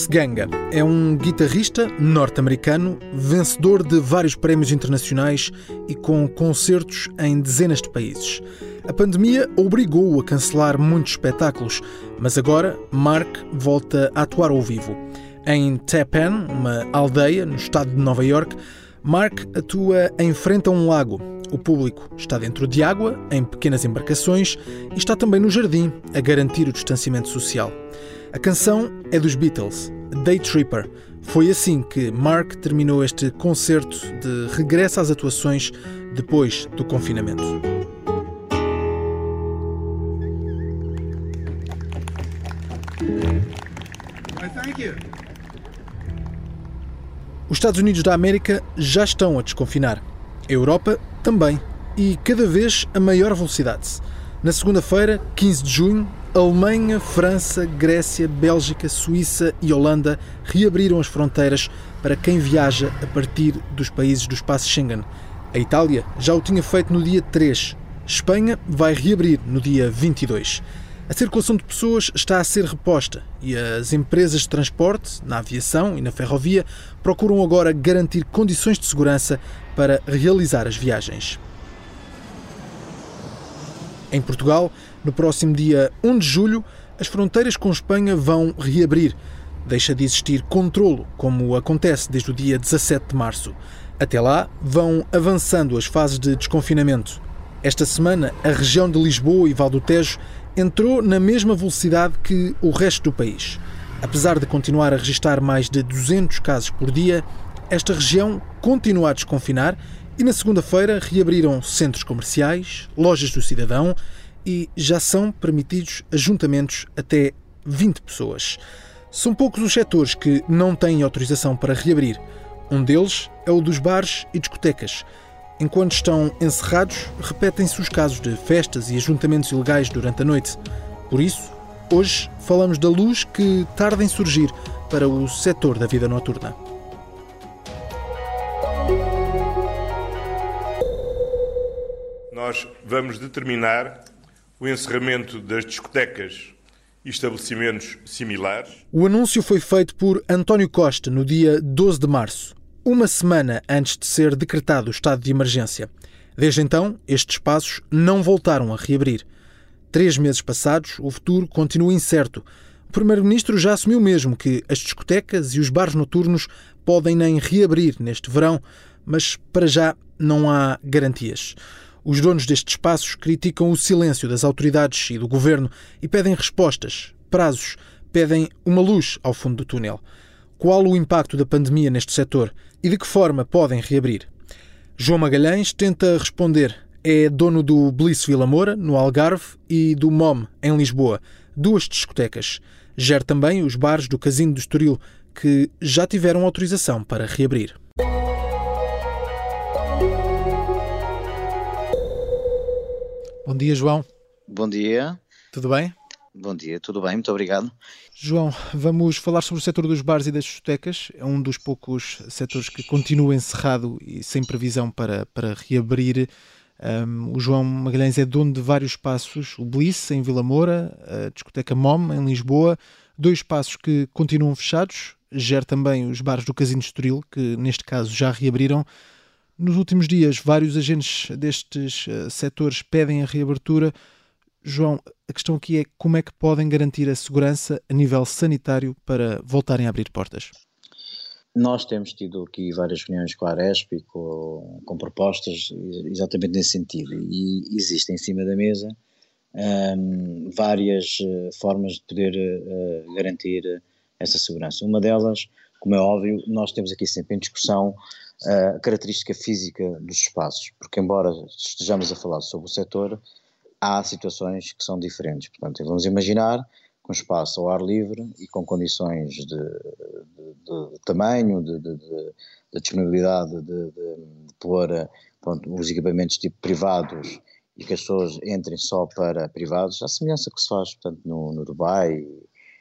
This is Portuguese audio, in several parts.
Marx Ganga é um guitarrista norte-americano, vencedor de vários prémios internacionais e com concertos em dezenas de países. A pandemia obrigou-o a cancelar muitos espetáculos, mas agora Mark volta a atuar ao vivo. Em Tappan, uma aldeia no estado de Nova York, Mark atua em frente a um lago. O público está dentro de água, em pequenas embarcações, e está também no jardim, a garantir o distanciamento social. A canção é dos Beatles, Day Tripper. Foi assim que Mark terminou este concerto de regresso às atuações depois do confinamento. Os Estados Unidos da América já estão a desconfinar. A Europa também. E cada vez a maior velocidade. Na segunda-feira, 15 de junho, Alemanha, França, Grécia, Bélgica, Suíça e Holanda reabriram as fronteiras para quem viaja a partir dos países do espaço Schengen. A Itália já o tinha feito no dia 3. Espanha vai reabrir no dia 22. A circulação de pessoas está a ser reposta e as empresas de transporte, na aviação e na ferrovia, procuram agora garantir condições de segurança para realizar as viagens. Em Portugal, no próximo dia 1 de julho, as fronteiras com Espanha vão reabrir. Deixa de existir controlo, como acontece desde o dia 17 de março. Até lá, vão avançando as fases de desconfinamento. Esta semana, a região de Lisboa e Val do Tejo entrou na mesma velocidade que o resto do país. Apesar de continuar a registrar mais de 200 casos por dia, esta região continua a desconfinar e na segunda-feira reabriram centros comerciais, lojas do cidadão e já são permitidos ajuntamentos até 20 pessoas. São poucos os setores que não têm autorização para reabrir. Um deles é o dos bares e discotecas. Enquanto estão encerrados, repetem-se os casos de festas e ajuntamentos ilegais durante a noite. Por isso, hoje falamos da luz que tarda em surgir para o setor da vida noturna. Nós vamos determinar o encerramento das discotecas e estabelecimentos similares. O anúncio foi feito por António Costa no dia 12 de março, uma semana antes de ser decretado o estado de emergência. Desde então, estes espaços não voltaram a reabrir. Três meses passados, o futuro continua incerto. O Primeiro-Ministro já assumiu mesmo que as discotecas e os bares noturnos podem nem reabrir neste verão, mas para já não há garantias. Os donos destes espaços criticam o silêncio das autoridades e do governo e pedem respostas, prazos, pedem uma luz ao fundo do túnel. Qual o impacto da pandemia neste setor e de que forma podem reabrir? João Magalhães tenta responder. É dono do Bliss Vila Moura, no Algarve, e do MOM, em Lisboa, duas discotecas. Gera também os bares do Casino do Estoril, que já tiveram autorização para reabrir. Bom dia, João. Bom dia. Tudo bem? Bom dia, tudo bem, muito obrigado. João, vamos falar sobre o setor dos bares e das discotecas. É um dos poucos setores que continua encerrado e sem previsão para, para reabrir. Um, o João Magalhães é dono de vários espaços, o Bliss em Vila Moura, a discoteca MOM em Lisboa, dois espaços que continuam fechados, gera também os bares do Casino Estoril, que neste caso já reabriram. Nos últimos dias, vários agentes destes uh, setores pedem a reabertura. João, a questão aqui é como é que podem garantir a segurança a nível sanitário para voltarem a abrir portas? Nós temos tido aqui várias reuniões com a Aresp e com, com propostas exatamente nesse sentido e existe em cima da mesa um, várias uh, formas de poder uh, garantir essa segurança. Uma delas, como é óbvio, nós temos aqui sempre em discussão a característica física dos espaços, porque embora estejamos a falar sobre o setor, há situações que são diferentes. Portanto, vamos imaginar com espaço ao ar livre e com condições de de, de tamanho, de, de, disponibilidade de, pôr pronto, os equipamentos tipo privados e que as pessoas entrem só para privados, a semelhança que se faz, portanto, no, no Dubai,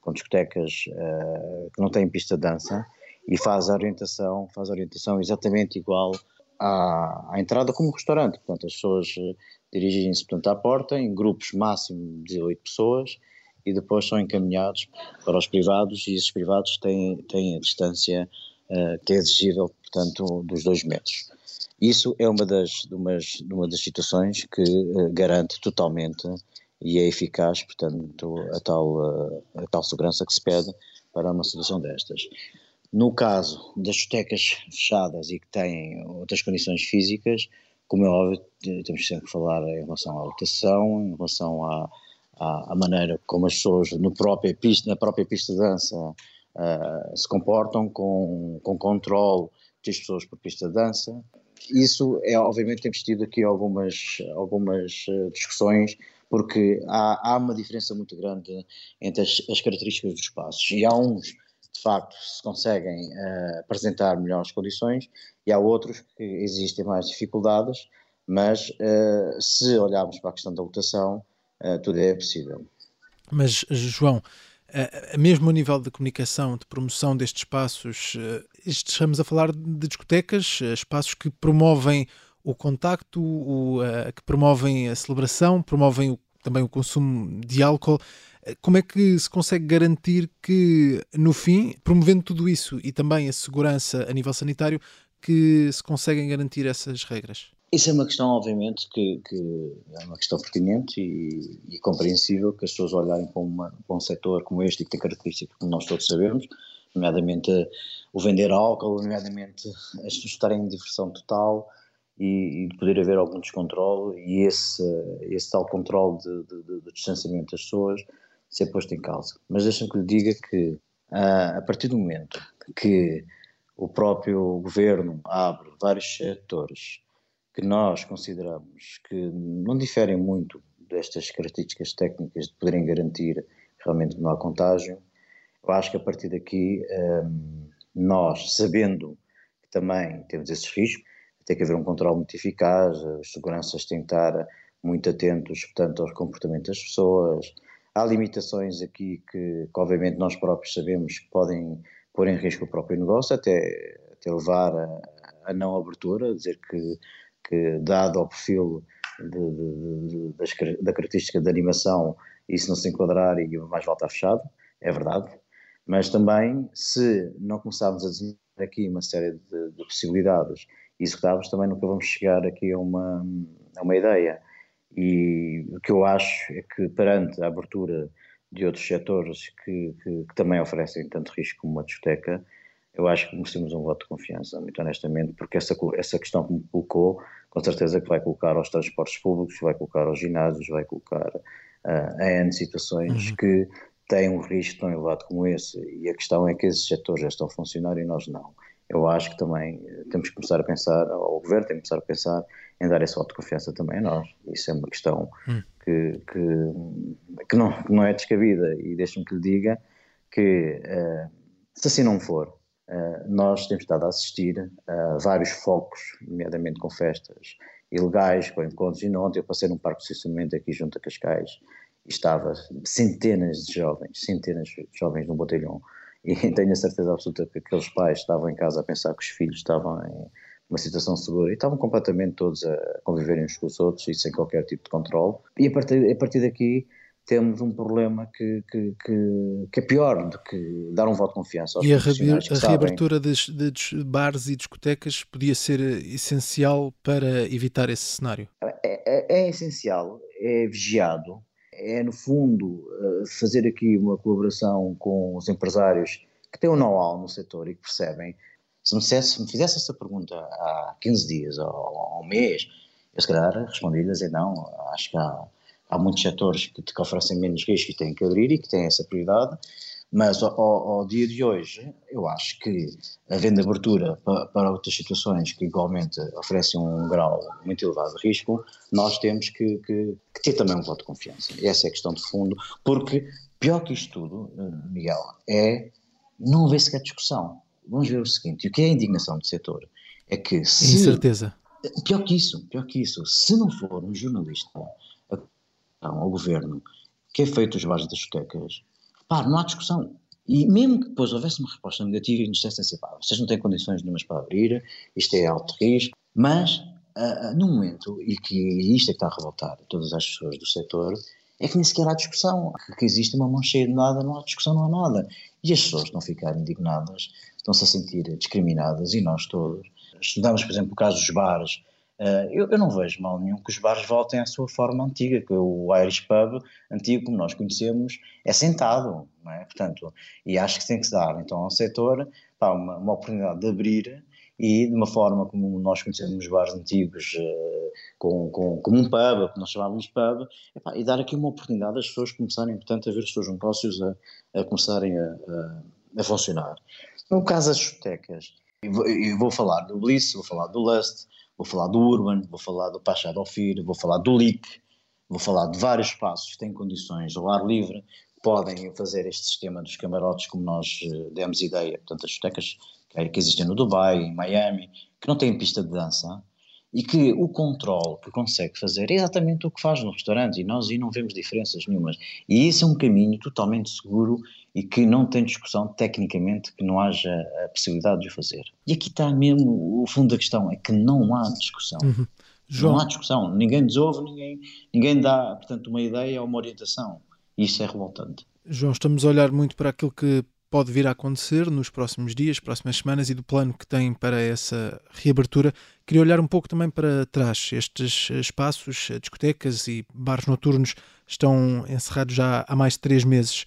com discotecas uh, que não têm pista de dança, e faz a orientação, faz a orientação exatamente igual à, à entrada como restaurante. Portanto, as pessoas eh, dirigem-se à porta em grupos máximo de oito pessoas e depois são encaminhados para os privados e esses privados têm, têm a distância uh, que é exigível, portanto, dos dois metros. Isso é uma das, umas, uma das situações que uh, garante totalmente e é eficaz, portanto, a tal, uh, a tal segurança que se pede para uma situação destas. No caso das discotecas fechadas e que têm outras condições físicas, como é óbvio, temos sempre que falar em relação à lotação, em relação à, à, à maneira como as pessoas no própria pista, na própria pista de dança uh, se comportam, com, com controle das pessoas por pista de dança. Isso é, obviamente, temos tido aqui algumas, algumas uh, discussões, porque há, há uma diferença muito grande entre as, as características dos espaços. E há uns de facto se conseguem uh, apresentar melhores condições e há outros que existem mais dificuldades, mas uh, se olharmos para a questão da lotação, uh, tudo é possível. Mas, João, mesmo a nível de comunicação, de promoção destes espaços, estamos a falar de discotecas, espaços que promovem o contacto, o, que promovem a celebração, promovem o, também o consumo de álcool. Como é que se consegue garantir que, no fim, promovendo tudo isso e também a segurança a nível sanitário, que se conseguem garantir essas regras? Isso é uma questão, obviamente, que, que é uma questão pertinente e, e, compreensível que as pessoas olharem para, uma, para um setor como este que tem características que nós todos sabemos, nomeadamente o vender álcool, nomeadamente as pessoas estarem em diversão total, e, e poder haver algum descontrole e esse, esse tal controle de, de, de, de distanciamento das pessoas ser posto em causa. Mas deixa-me que lhe diga que uh, a partir do momento que o próprio governo abre vários setores que nós consideramos que não diferem muito destas características técnicas de poderem garantir realmente que não há contágio, eu acho que a partir daqui ah, nós, sabendo que também temos esses riscos, tem que haver um controle muito eficaz, as seguranças têm que estar muito atentos, portanto, aos comportamentos das pessoas. Há limitações aqui que, que obviamente, nós próprios sabemos que podem pôr em risco o próprio negócio, até, até levar a, não abertura, dizer que, que dado ao perfil de, de, de, das, da característica da animação, isso não se enquadrar e mais volta fechado, é verdade. Mas também, se não começarmos a desenhar aqui uma série de, de possibilidades executáveis, também nunca vamos chegar aqui a uma, a uma ideia. E o que eu acho é que, perante a abertura de outros setores que, que, que também oferecem tanto risco como uma discoteca, eu acho que merecemos um voto de confiança, muito honestamente, porque essa, essa questão que me colocou, com certeza que vai colocar aos transportes públicos, vai colocar aos ginásios, vai colocar uh, a N situações uhum. que têm um risco tão elevado como esse. E a questão é que esses setores já estão a funcionar e nós não eu acho que também temos que começar a pensar, o governo tem que começar a pensar em dar essa autoconfiança também a nós. Isso é uma questão hum. que, que, que, não, que não é descabida. E deixe-me que lhe diga que, uh, se assim não for, uh, nós temos estado a assistir a vários focos, nomeadamente com festas ilegais, com encontros. E ontem eu passei num parque de estacionamento aqui junto a Cascais e estava centenas de jovens, centenas de jovens num botelhão e tenho a certeza absoluta que aqueles pais estavam em casa a pensar que os filhos estavam em uma situação segura e estavam completamente todos a conviverem uns com os outros e sem qualquer tipo de controle. E a partir, a partir daqui temos um problema que, que, que, que, é pior do que dar um voto de confiança aos E a, a reabertura dos, dos bares e discotecas podia ser essencial para evitar esse cenário? É, é, é essencial, é vigiado, é, no fundo, eh, fazer aqui uma colaboração com os empresários que têm um know-how no setor e que percebem. Se me, se me fizesse essa pergunta há 15 dias ou há um mês, eu se calhar respondi-lhe a não, acho que há, há muitos setores que, que oferecem menos risco e têm que abrir e que têm essa prioridade mas ao, ao, dia de hoje, eu acho que havendo abertura para, para, outras situações que igualmente oferecem um grau muito elevado de risco, nós temos que, que, que ter também um voto de confiança. Essa é a questão de fundo, porque pior que isto tudo, eh, Miguel, é não haver sequer discussão. vamos ver o seguinte, o que é a indignação do setor é que se... Incerteza. Pior que isso, pior que isso, se não for um jornalista ao governo que é feito os bares das discotecas, repare, não há discussão. E mesmo que depois houvesse uma resposta negativa e nos dissessem assim, pá, vocês não têm condições nenhumas para abrir, isto é alto risco, mas uh, no momento, e que isto é que está a revoltar todas as pessoas do setor, é que nem sequer há discussão, que existe uma mão cheia de nada, não há discussão, não há nada. E as pessoas estão a ficar indignadas, estão-se a sentir discriminadas, e nós todos. Estudamos, por exemplo, o caso dos bares, Uh, eu, eu, não vejo mal nenhum que os bares voltem à sua forma antiga, que o Irish Pub, antigo como nós conhecemos, é sentado, não é? Portanto, e acho que tem que se dar então ao setor pá, uma, uma, oportunidade de abrir e de uma forma como nós conhecemos os bares antigos, uh, com, com, como um pub, que nós chamávamos pub, e dar aqui uma oportunidade às pessoas começarem, portanto, a ver os seus negócios a, a começarem a, a, a, funcionar. No caso das discotecas, eu vou, vou falar do Bliss, vou falar do Lust, Vou falar do Urban, vou falar do Pachá Ofir, vou falar do LIC, vou falar de vários espaços que têm condições ao ar livre, podem fazer este sistema dos camarotes como nós eh, demos ideia, portanto as discotecas que existem no Dubai, em Miami, que não têm pista de dança, e que o controle que consegue fazer é exatamente o que faz no restaurante e nós aí não vemos diferenças nenhumas. E isso é um caminho totalmente seguro e que não tem discussão tecnicamente que não haja a possibilidade de o fazer. E aqui está mesmo o fundo da questão, é que não há discussão. Uhum. João. Não há discussão, ninguém nos ouve, ninguém, ninguém dá, portanto, uma ideia ou uma orientação. Isso é revoltante. João, estamos a olhar muito para aquilo que pode vir a acontecer nos próximos dias, próximas semanas e do plano que tem para essa reabertura. Queria olhar um pouco também para trás. Estes espaços, discotecas e bares noturnos estão encerrados já há mais de três meses.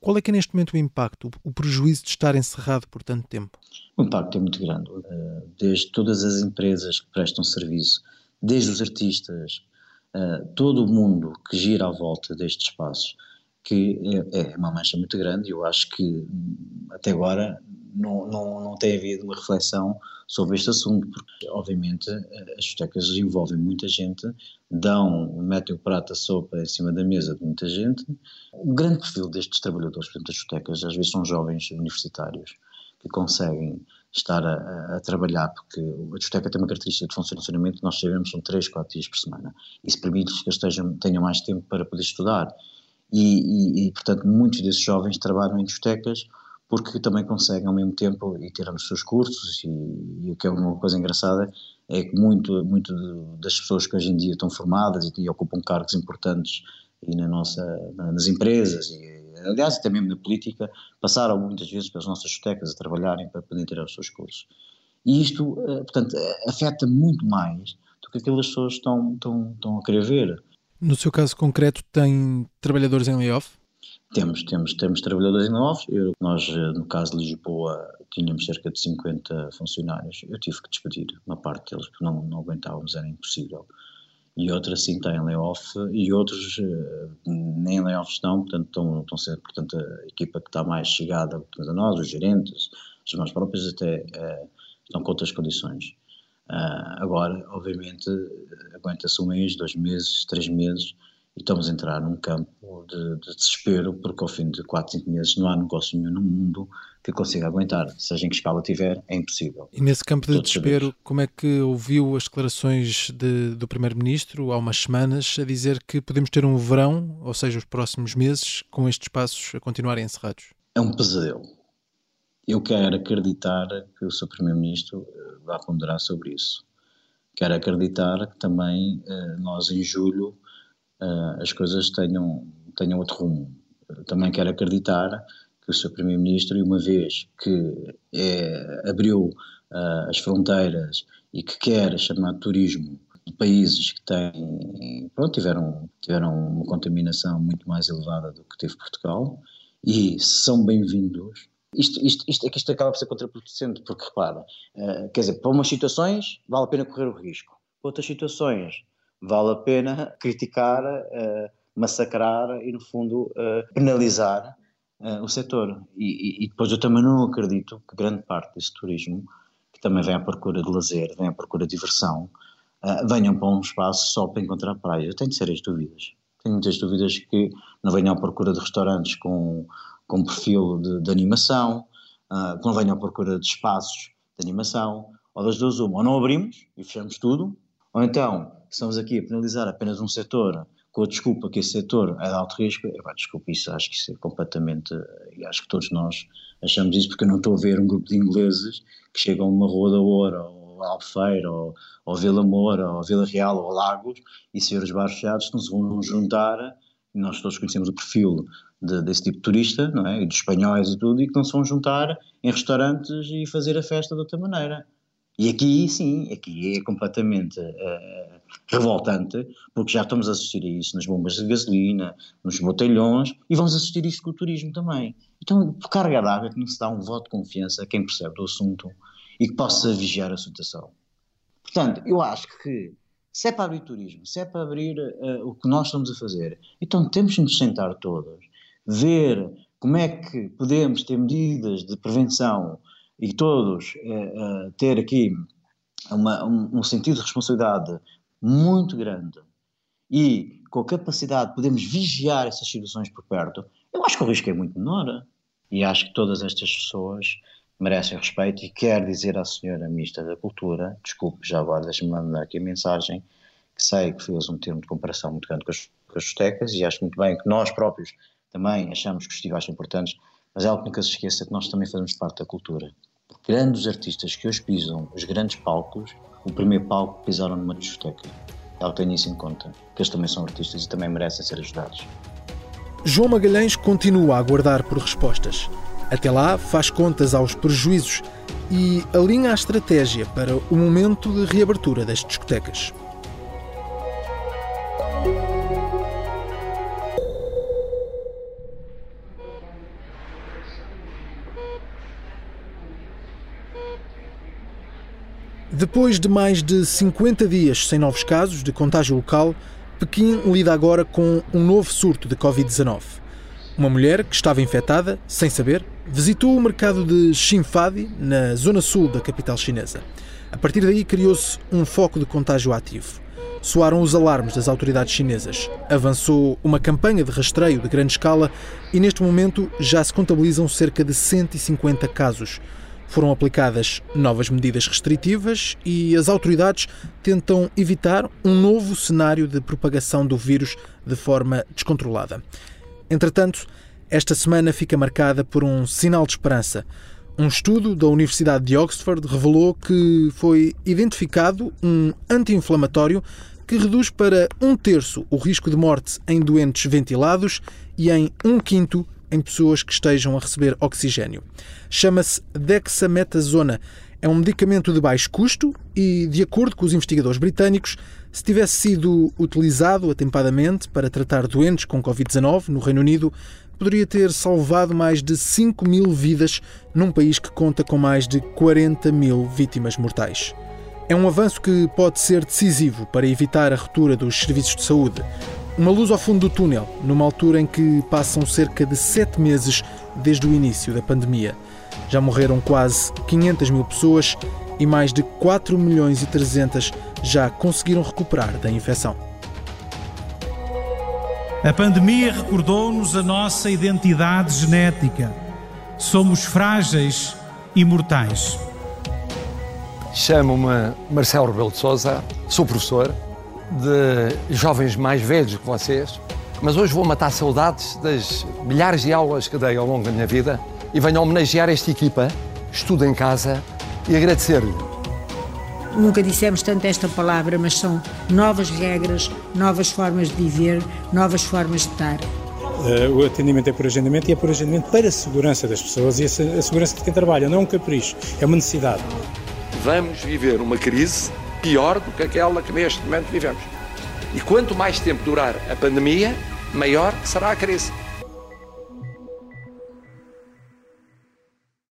Qual é que é neste momento o impacto, o prejuízo de estar encerrado por tanto tempo? O impacto é muito grande. Eh, desde todas as empresas que prestam serviço, desde os artistas, eh, todo o mundo que gira à volta destes espaços, que é, é uma mancha muito grande e eu acho que hum, até agora não, não, não tem havido uma reflexão sobre este assunto, porque obviamente as discotecas envolvem muita gente, dão, metem o prato a sopa em cima da mesa de muita gente. O grande perfil destes trabalhadores, portanto, das discotecas, às vezes são jovens universitários que conseguem estar a, a, trabalhar, porque a discoteca tem uma característica de funcionamento, nós sabemos, são 3, 4 dias por semana. Isso permite que eles tenham mais tempo para poder estudar e, e, e, portanto, muitos desses jovens trabalham em discotecas porque também conseguem ao mesmo tempo ir tirando os seus cursos e, e o que é uma coisa engraçada é que muito, muito das pessoas que hoje em dia estão formadas e, e ocupam cargos importantes e na nossa, nas empresas e aliás até mesmo na política passaram muitas vezes pelas nossas discotecas a trabalharem para poderem tirar os seus cursos. E isto, eh, portanto, afeta muito mais do que aquelas pessoas estão, estão, estão a querer ver no seu caso concreto, tem trabalhadores em layoff? Temos, temos, temos trabalhadores em layoff. Nós, no caso de Lisboa, tínhamos cerca de 50 funcionários. Eu tive que despedir uma parte deles porque não, não aguentávamos, era impossível. E outros sim têm layoff e outros uh, nem layoff estão, portanto estão, estão sendo, portanto a equipa que está mais chegada portanto, a nós, os gerentes, os mais próprios até uh, estão com outras condições. Uh, agora, obviamente, aguenta-se um mês, dois meses, três meses e estamos a entrar num campo de, de, desespero porque ao fim de quatro, cinco meses não há negócio nenhum no mundo que consiga aguentar, seja em que escala tiver, é impossível. E nesse campo de Todos desespero, sabemos. como é que ouviu as declarações de, do Primeiro-Ministro há umas semanas a dizer que podemos ter um verão, ou seja, os próximos meses, com estes espaços a continuarem encerrados? É um pesadelo. Eu quero acreditar que o Sr. Primeiro-Ministro vá ponderar sobre isso. Quero acreditar que também uh, nós, em julho, uh, as coisas tenham, tenham outro rumo. Também quero acreditar que o Sr. Primeiro-Ministro, uma vez que é, abriu as fronteiras e que quer chamar de turismo de países que têm, pronto, tiveram, tiveram uma contaminação muito mais elevada do que teve Portugal, e são bem-vindos, isto, isto, isto, é que isto acaba por ser contraproducente, porque repara, uh, quer dizer, para umas situações vale a pena correr o risco, para outras situações vale a pena criticar, uh, massacrar e, no fundo, uh, penalizar o setor. E, e, depois eu também não acredito que grande parte desse turismo, que também vem à procura de lazer, vem à procura de diversão, venham para um espaço só para encontrar praia. Eu tenho sérias dúvidas. Tenho muitas dúvidas que não venham à procura de restaurantes com com perfil de, de animação, uh, que não venham à procura de espaços de animação, ou das duas uma, ou não abrimos e fechamos tudo, ou então estamos aqui a penalizar apenas um setor com a desculpa que esse setor é de alto risco, eu, desculpa, isso acho que isso é completamente, e acho que todos nós achamos isso, porque eu não estou a ver um grupo de ingleses que chegam a uma Rua da Oura, ou a ou, ou Vila Moura, ou Vila Real, ou Lagos, e ser os bares fechados, não se vão juntar, nós todos conhecemos o perfil de, desse tipo de turista, não é, e dos espanhóis e tudo, e que não se vão juntar em restaurantes e fazer a festa de outra maneira. E aqui, sim, aqui é completamente uh, revoltante, porque já estamos a assistir a isso nas bombas de gasolina, nos botelhões, e vamos assistir a isso com o turismo também. Então, por carga d'água que não se dá um voto de confiança a quem percebe do assunto e que possa vigiar a situação. Portanto, eu acho que se é para abrir turismo, se é para abrir uh, o que nós estamos a fazer, então temos de nos sentar todos, ver como é que podemos ter medidas de prevenção e todos uh, uh, ter aqui uma, um, um, sentido de responsabilidade muito grande e com a capacidade de podermos vigiar essas situações por perto, eu acho que o risco é muito menor. E acho que todas estas pessoas merecem respeito e quero dizer à senhora Ministra da Cultura, desculpe já agora, deixe-me mandar aqui a mensagem, que sei que fez um termo de comparação muito grande com as, com as discotecas e acho muito bem que nós próprios também achamos que os festivais são importantes, mas é algo que nunca se esqueça que nós também fazemos parte da cultura grandes artistas que hoje pisam os grandes palcos, o primeiro palco pisaram numa discoteca. Ela tem isso em conta, que eles também são artistas e também merecem ser ajudados. João Magalhães continua a aguardar por respostas. Até lá, faz contas aos prejuízos e alinha a estratégia para o momento de reabertura das discotecas. Depois de mais de 50 dias sem novos casos de contágio local, Pequim lida agora com um novo surto de Covid-19. Uma mulher que estava infectada, sem saber, visitou o mercado de Xinfadi, na zona sul da capital chinesa. A partir daí criou-se um foco de contágio ativo. Soaram os alarmes das autoridades chinesas. Avançou uma campanha de rastreio de grande escala e neste momento já se contabilizam cerca de 150 casos, foram aplicadas novas medidas restritivas e as autoridades tentam evitar um novo cenário de propagação do vírus de forma descontrolada. Entretanto, esta semana fica marcada por um sinal de esperança. Um estudo da Universidade de Oxford revelou que foi identificado um anti-inflamatório que reduz para um terço o risco de morte em doentes ventilados e em um quinto em pessoas que estejam a receber oxigênio. Chama-se dexametasona. É um medicamento de baixo custo e, de acordo com os investigadores britânicos, se tivesse sido utilizado atempadamente para tratar doentes com Covid-19 no Reino Unido, poderia ter salvado mais de 5 mil vidas num país que conta com mais de 40 mil vítimas mortais. É um avanço que pode ser decisivo para evitar a ruptura dos serviços de saúde. Uma luz ao fundo do túnel, numa altura em que passam cerca de sete meses desde o início da pandemia. Já morreram quase 500 mil pessoas e mais de 4 milhões e 300 já conseguiram recuperar da infecção. A pandemia recordou-nos a nossa identidade genética. Somos frágeis e mortais. Chamo-me Marcelo Rebelo de Souza, sou professor de jovens mais velhos que vocês, mas hoje vou matar saudades das milhares de aulas que dei ao longo da minha vida e venho homenagear esta equipa, estudo em casa e agradecer-lhe. Nunca dissemos tanto esta palavra, mas são novas regras, novas formas de viver, novas formas de estar. Uh, o atendimento é por agendamento e é por agendamento para a segurança das pessoas e a, a segurança de quem trabalha. Não é um capricho, é uma necessidade. Vamos viver uma crise pior do que aquela que neste momento vivemos. E quanto mais tempo durar a pandemia, maior será a crise.